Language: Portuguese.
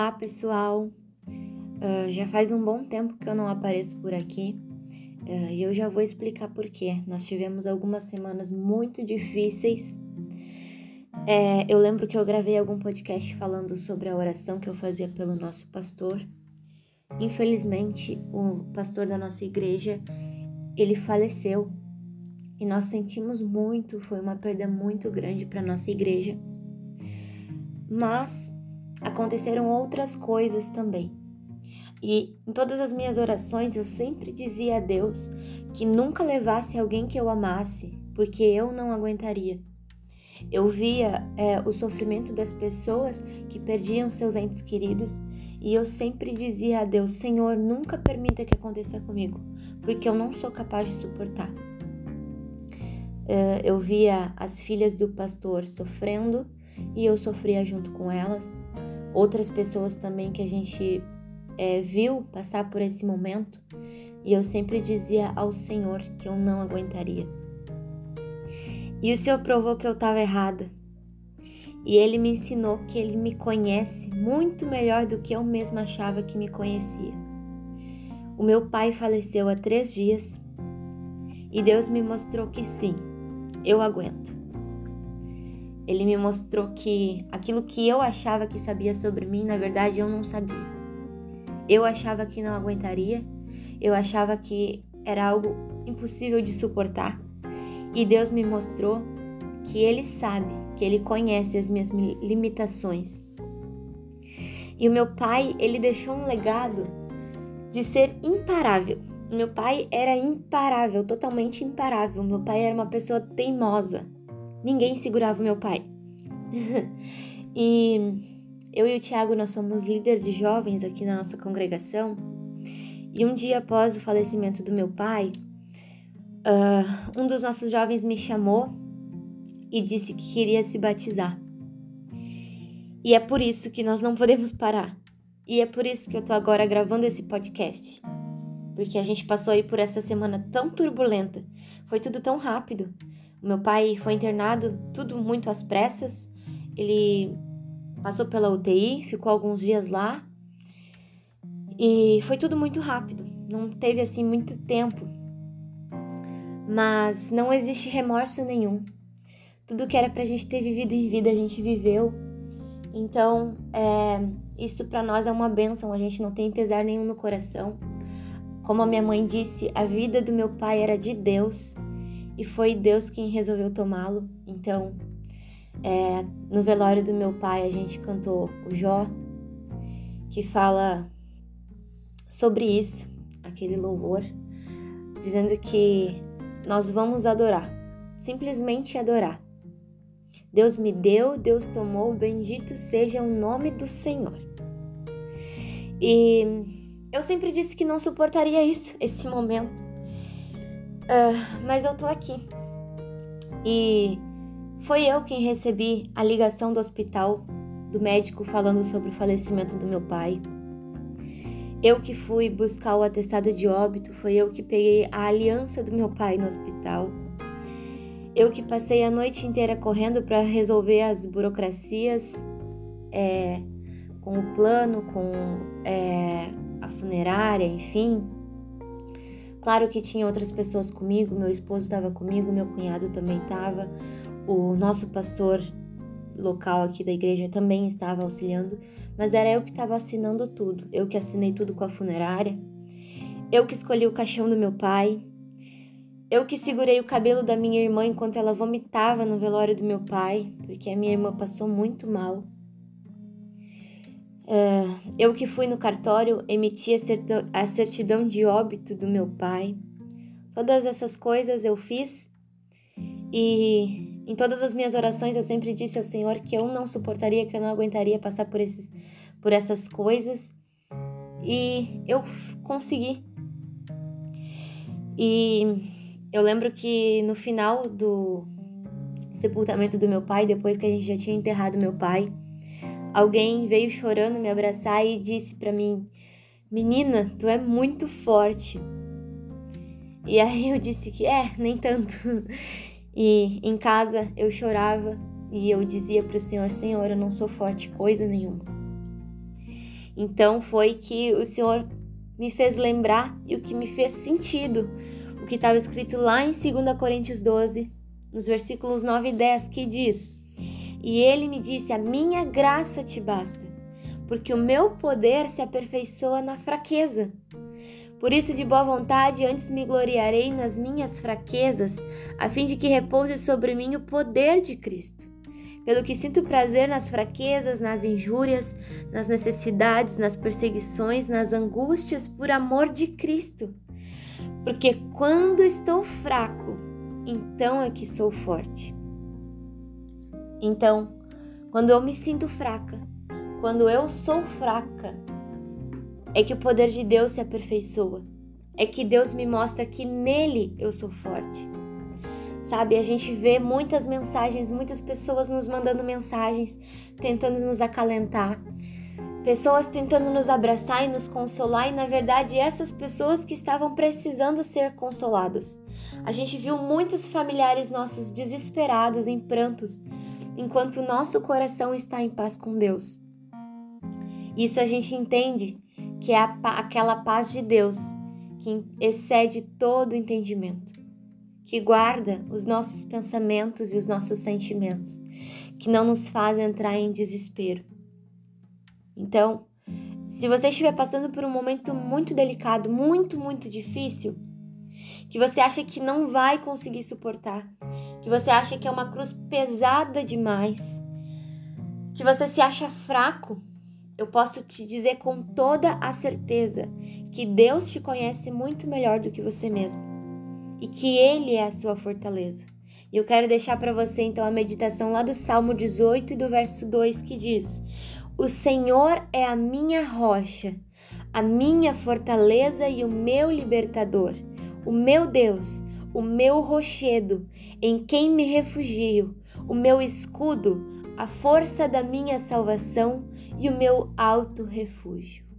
Olá, pessoal! Uh, já faz um bom tempo que eu não apareço por aqui uh, e eu já vou explicar por quê. Nós tivemos algumas semanas muito difíceis. É, eu lembro que eu gravei algum podcast falando sobre a oração que eu fazia pelo nosso pastor. Infelizmente, o pastor da nossa igreja ele faleceu e nós sentimos muito. Foi uma perda muito grande para nossa igreja. Mas aconteceram outras coisas também. E em todas as minhas orações eu sempre dizia a Deus que nunca levasse alguém que eu amasse, porque eu não aguentaria. Eu via é, o sofrimento das pessoas que perdiam seus entes queridos e eu sempre dizia a Deus: Senhor, nunca permita que aconteça comigo, porque eu não sou capaz de suportar. É, eu via as filhas do pastor sofrendo e eu sofria junto com elas outras pessoas também que a gente é, viu passar por esse momento e eu sempre dizia ao Senhor que eu não aguentaria. E o Senhor provou que eu estava errada. E ele me ensinou que ele me conhece muito melhor do que eu mesma achava que me conhecia. O meu pai faleceu há três dias e Deus me mostrou que sim, eu aguento. Ele me mostrou que aquilo que eu achava que sabia sobre mim, na verdade eu não sabia. Eu achava que não aguentaria, eu achava que era algo impossível de suportar. E Deus me mostrou que Ele sabe, que Ele conhece as minhas limitações. E o meu pai, ele deixou um legado de ser imparável. Meu pai era imparável, totalmente imparável. Meu pai era uma pessoa teimosa, Ninguém segurava meu pai. e eu e o Tiago, nós somos líder de jovens aqui na nossa congregação. E um dia após o falecimento do meu pai, uh, um dos nossos jovens me chamou e disse que queria se batizar. E é por isso que nós não podemos parar. E é por isso que eu tô agora gravando esse podcast. Porque a gente passou aí por essa semana tão turbulenta. Foi tudo tão rápido. Meu pai foi internado, tudo muito às pressas. Ele passou pela UTI, ficou alguns dias lá. E foi tudo muito rápido, não teve assim muito tempo. Mas não existe remorso nenhum. Tudo que era pra gente ter vivido em vida, a gente viveu. Então, é, isso para nós é uma benção, a gente não tem pesar nenhum no coração. Como a minha mãe disse, a vida do meu pai era de Deus e foi Deus quem resolveu tomá-lo. Então, é, no velório do meu pai, a gente cantou o Jó, que fala sobre isso, aquele louvor, dizendo que nós vamos adorar, simplesmente adorar. Deus me deu, Deus tomou, bendito seja o nome do Senhor. E eu sempre disse que não suportaria isso, esse momento. Uh, mas eu tô aqui. E foi eu quem recebi a ligação do hospital, do médico falando sobre o falecimento do meu pai. Eu que fui buscar o atestado de óbito, foi eu que peguei a aliança do meu pai no hospital. Eu que passei a noite inteira correndo para resolver as burocracias é, com o plano, com é, a funerária, enfim, Claro que tinha outras pessoas comigo, meu esposo estava comigo, meu cunhado também estava, o nosso pastor local aqui da igreja também estava auxiliando, mas era eu que estava assinando tudo, eu que assinei tudo com a funerária, eu que escolhi o caixão do meu pai, eu que segurei o cabelo da minha irmã enquanto ela vomitava no velório do meu pai, porque a minha irmã passou muito mal. Uh, eu que fui no cartório emiti a certidão de óbito do meu pai. Todas essas coisas eu fiz e em todas as minhas orações eu sempre disse ao Senhor que eu não suportaria, que eu não aguentaria passar por, esses, por essas coisas e eu consegui. E eu lembro que no final do sepultamento do meu pai, depois que a gente já tinha enterrado meu pai, Alguém veio chorando me abraçar e disse para mim: Menina, tu é muito forte. E aí eu disse que é, nem tanto. E em casa eu chorava e eu dizia para o Senhor: Senhor, eu não sou forte coisa nenhuma. Então foi que o Senhor me fez lembrar e o que me fez sentido, o que estava escrito lá em 2 Coríntios 12, nos versículos 9 e 10, que diz: E ele me disse: A minha graça te basta, porque o meu poder se aperfeiçoa na fraqueza. Por isso, de boa vontade, antes me gloriarei nas minhas fraquezas, a fim de que repouse sobre mim o poder de Cristo. Pelo que sinto prazer nas fraquezas, nas injúrias, nas necessidades, nas perseguições, nas angústias, por amor de Cristo. Porque quando estou fraco, então é que sou forte. Então, quando eu me sinto fraca, quando eu sou fraca, é que o poder de Deus se aperfeiçoa. É que Deus me mostra que nele eu sou forte. Sabe, a gente vê muitas mensagens, muitas pessoas nos mandando mensagens, tentando nos acalentar, pessoas tentando nos abraçar e nos consolar, e na verdade essas pessoas que estavam precisando ser consoladas. A gente viu muitos familiares nossos desesperados, em prantos, enquanto o nosso coração está em paz com Deus. Isso a gente entende que é a, aquela paz de Deus que excede todo entendimento, que guarda os nossos pensamentos e os nossos sentimentos, que não nos faz entrar em desespero. Então, se você estiver passando por um momento muito delicado, muito, muito difícil, que você acha que não vai conseguir suportar, que você acha que é uma cruz pesada demais, que você se acha fraco, eu posso te dizer com toda a certeza que Deus te conhece muito melhor do que você mesmo e que Ele é a sua fortaleza. E eu quero deixar para você então a meditação lá do Salmo 18 e do verso 2 que diz: O Senhor é a minha rocha, a minha fortaleza e o meu libertador, o meu Deus, o meu rochedo, em quem me refugio, o meu escudo, a força da minha salvação e o meu alto refúgio.